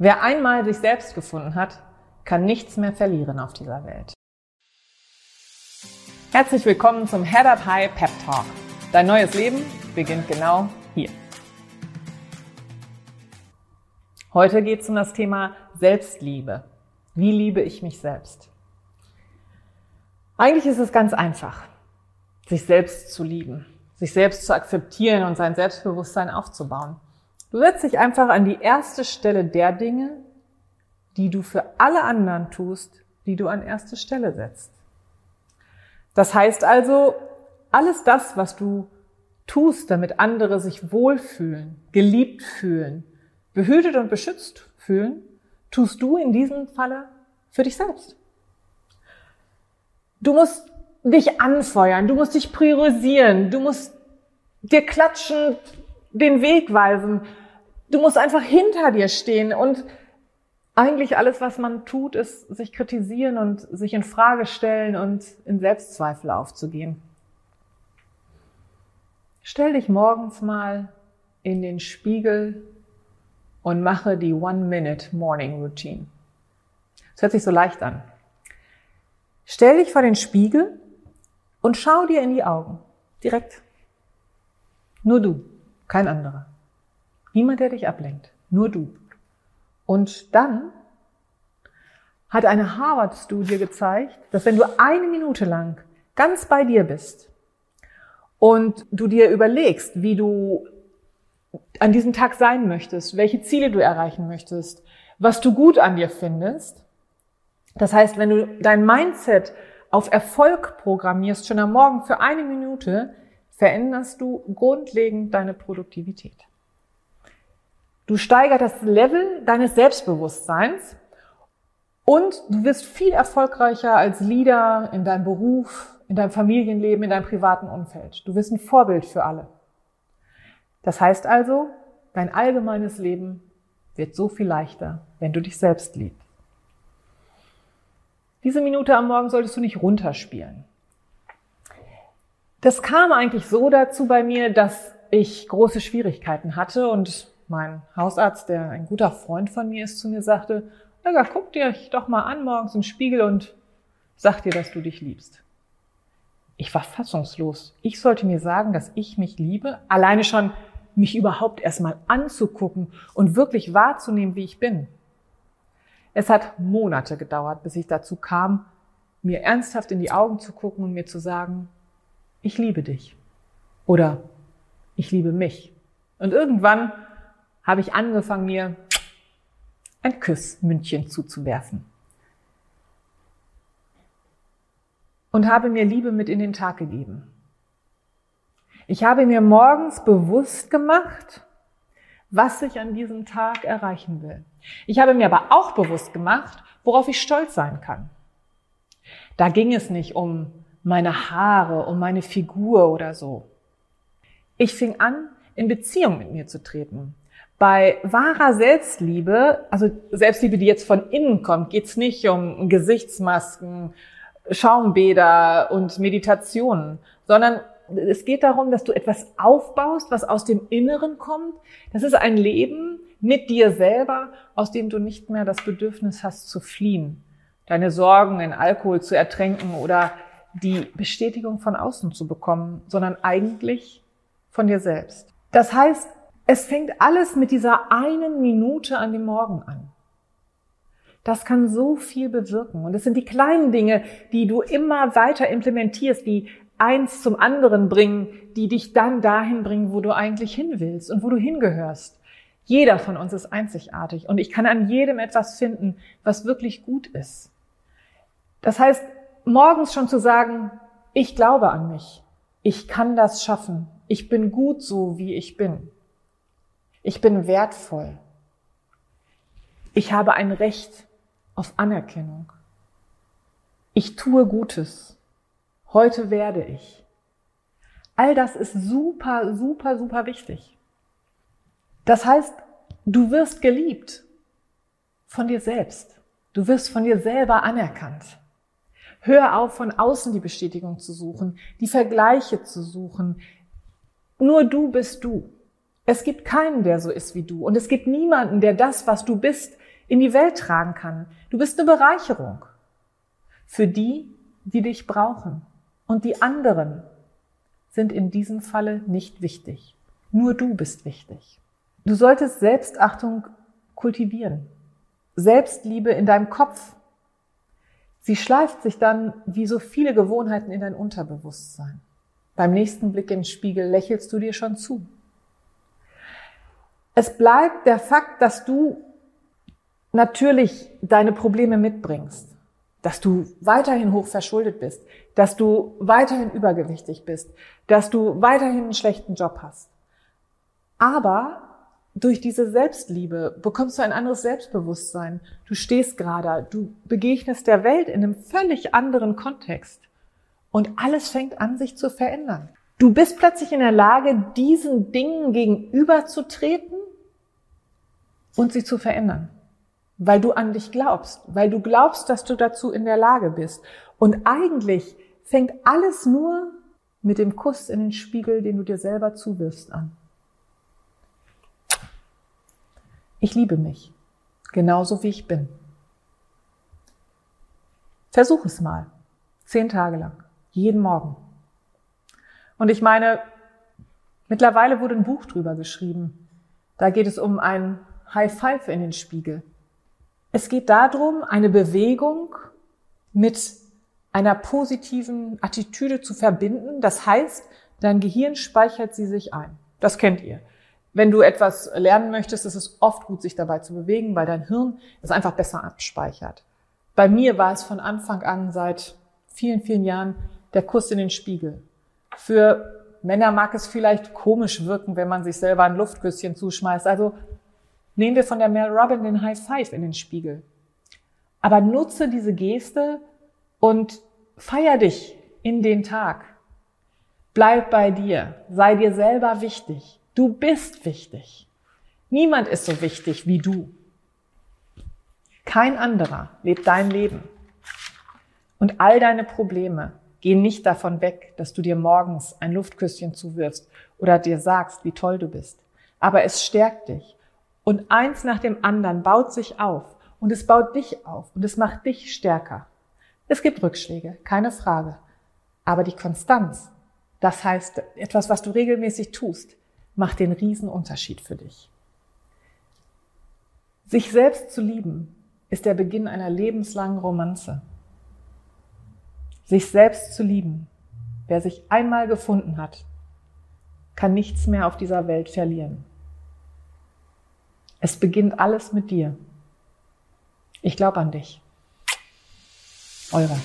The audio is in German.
Wer einmal sich selbst gefunden hat, kann nichts mehr verlieren auf dieser Welt. Herzlich willkommen zum Head Up High Pep Talk. Dein neues Leben beginnt genau hier. Heute geht es um das Thema Selbstliebe. Wie liebe ich mich selbst? Eigentlich ist es ganz einfach, sich selbst zu lieben, sich selbst zu akzeptieren und sein Selbstbewusstsein aufzubauen. Du setzt dich einfach an die erste Stelle der Dinge, die du für alle anderen tust, die du an erste Stelle setzt. Das heißt also, alles das, was du tust, damit andere sich wohlfühlen, geliebt fühlen, behütet und beschützt fühlen, tust du in diesem Falle für dich selbst. Du musst dich anfeuern, du musst dich priorisieren, du musst dir klatschen, den Weg weisen. Du musst einfach hinter dir stehen und eigentlich alles, was man tut, ist sich kritisieren und sich in Frage stellen und in Selbstzweifel aufzugehen. Stell dich morgens mal in den Spiegel und mache die One-Minute-Morning-Routine. Das hört sich so leicht an. Stell dich vor den Spiegel und schau dir in die Augen. Direkt. Nur du, kein anderer. Niemand, der dich ablenkt. Nur du. Und dann hat eine Harvard-Studie gezeigt, dass wenn du eine Minute lang ganz bei dir bist und du dir überlegst, wie du an diesem Tag sein möchtest, welche Ziele du erreichen möchtest, was du gut an dir findest. Das heißt, wenn du dein Mindset auf Erfolg programmierst, schon am Morgen für eine Minute, veränderst du grundlegend deine Produktivität. Du steigerst das Level deines Selbstbewusstseins und du wirst viel erfolgreicher als Leader in deinem Beruf, in deinem Familienleben, in deinem privaten Umfeld. Du wirst ein Vorbild für alle. Das heißt also, dein allgemeines Leben wird so viel leichter, wenn du dich selbst liebst. Diese Minute am Morgen solltest du nicht runterspielen. Das kam eigentlich so dazu bei mir, dass ich große Schwierigkeiten hatte und mein Hausarzt, der ein guter Freund von mir ist, zu mir sagte, Olga, guck dir doch mal an morgens im Spiegel und sag dir, dass du dich liebst. Ich war fassungslos. Ich sollte mir sagen, dass ich mich liebe, alleine schon mich überhaupt erstmal anzugucken und wirklich wahrzunehmen, wie ich bin. Es hat Monate gedauert, bis ich dazu kam, mir ernsthaft in die Augen zu gucken und mir zu sagen, ich liebe dich. Oder ich liebe mich. Und irgendwann habe ich angefangen, mir ein Küssmündchen zuzuwerfen. Und habe mir Liebe mit in den Tag gegeben. Ich habe mir morgens bewusst gemacht, was ich an diesem Tag erreichen will. Ich habe mir aber auch bewusst gemacht, worauf ich stolz sein kann. Da ging es nicht um meine Haare, um meine Figur oder so. Ich fing an, in Beziehung mit mir zu treten. Bei wahrer Selbstliebe, also Selbstliebe, die jetzt von innen kommt, geht's nicht um Gesichtsmasken, Schaumbäder und Meditationen, sondern es geht darum, dass du etwas aufbaust, was aus dem Inneren kommt. Das ist ein Leben mit dir selber, aus dem du nicht mehr das Bedürfnis hast zu fliehen, deine Sorgen in Alkohol zu ertränken oder die Bestätigung von außen zu bekommen, sondern eigentlich von dir selbst. Das heißt, es fängt alles mit dieser einen Minute an dem Morgen an. Das kann so viel bewirken. Und es sind die kleinen Dinge, die du immer weiter implementierst, die eins zum anderen bringen, die dich dann dahin bringen, wo du eigentlich hin willst und wo du hingehörst. Jeder von uns ist einzigartig und ich kann an jedem etwas finden, was wirklich gut ist. Das heißt, morgens schon zu sagen, ich glaube an mich, ich kann das schaffen, ich bin gut so, wie ich bin, ich bin wertvoll, ich habe ein Recht auf Anerkennung, ich tue Gutes, Heute werde ich. All das ist super, super, super wichtig. Das heißt, du wirst geliebt von dir selbst. Du wirst von dir selber anerkannt. Hör auf, von außen die Bestätigung zu suchen, die Vergleiche zu suchen. Nur du bist du. Es gibt keinen, der so ist wie du. Und es gibt niemanden, der das, was du bist, in die Welt tragen kann. Du bist eine Bereicherung für die, die dich brauchen. Und die anderen sind in diesem Falle nicht wichtig. Nur du bist wichtig. Du solltest Selbstachtung kultivieren. Selbstliebe in deinem Kopf. Sie schleift sich dann wie so viele Gewohnheiten in dein Unterbewusstsein. Beim nächsten Blick den Spiegel lächelst du dir schon zu. Es bleibt der Fakt, dass du natürlich deine Probleme mitbringst, dass du weiterhin hoch verschuldet bist, dass du weiterhin übergewichtig bist, dass du weiterhin einen schlechten Job hast. Aber durch diese Selbstliebe bekommst du ein anderes Selbstbewusstsein. Du stehst gerade, du begegnest der Welt in einem völlig anderen Kontext. Und alles fängt an, sich zu verändern. Du bist plötzlich in der Lage, diesen Dingen gegenüberzutreten und sie zu verändern. Weil du an dich glaubst, weil du glaubst, dass du dazu in der Lage bist. Und eigentlich fängt alles nur mit dem Kuss in den Spiegel, den du dir selber zuwirfst, an. Ich liebe mich, genauso wie ich bin. Versuch es mal, zehn Tage lang, jeden Morgen. Und ich meine, mittlerweile wurde ein Buch drüber geschrieben. Da geht es um ein High Five in den Spiegel. Es geht darum, eine Bewegung mit einer positiven Attitüde zu verbinden. Das heißt, dein Gehirn speichert sie sich ein. Das kennt ihr. Wenn du etwas lernen möchtest, ist es oft gut, sich dabei zu bewegen, weil dein Hirn es einfach besser abspeichert. Bei mir war es von Anfang an seit vielen, vielen Jahren der Kuss in den Spiegel. Für Männer mag es vielleicht komisch wirken, wenn man sich selber ein Luftküsschen zuschmeißt. Also Nehmen wir von der Mel Robin den High Five in den Spiegel. Aber nutze diese Geste und feier dich in den Tag. Bleib bei dir. Sei dir selber wichtig. Du bist wichtig. Niemand ist so wichtig wie du. Kein anderer lebt dein Leben. Und all deine Probleme gehen nicht davon weg, dass du dir morgens ein Luftküsschen zuwirfst oder dir sagst, wie toll du bist. Aber es stärkt dich und eins nach dem anderen baut sich auf und es baut dich auf und es macht dich stärker. Es gibt Rückschläge, keine Frage. Aber die Konstanz, das heißt etwas, was du regelmäßig tust, macht den Riesenunterschied für dich. Sich selbst zu lieben ist der Beginn einer lebenslangen Romanze. Sich selbst zu lieben, wer sich einmal gefunden hat, kann nichts mehr auf dieser Welt verlieren. Es beginnt alles mit dir. Ich glaube an dich. Eure.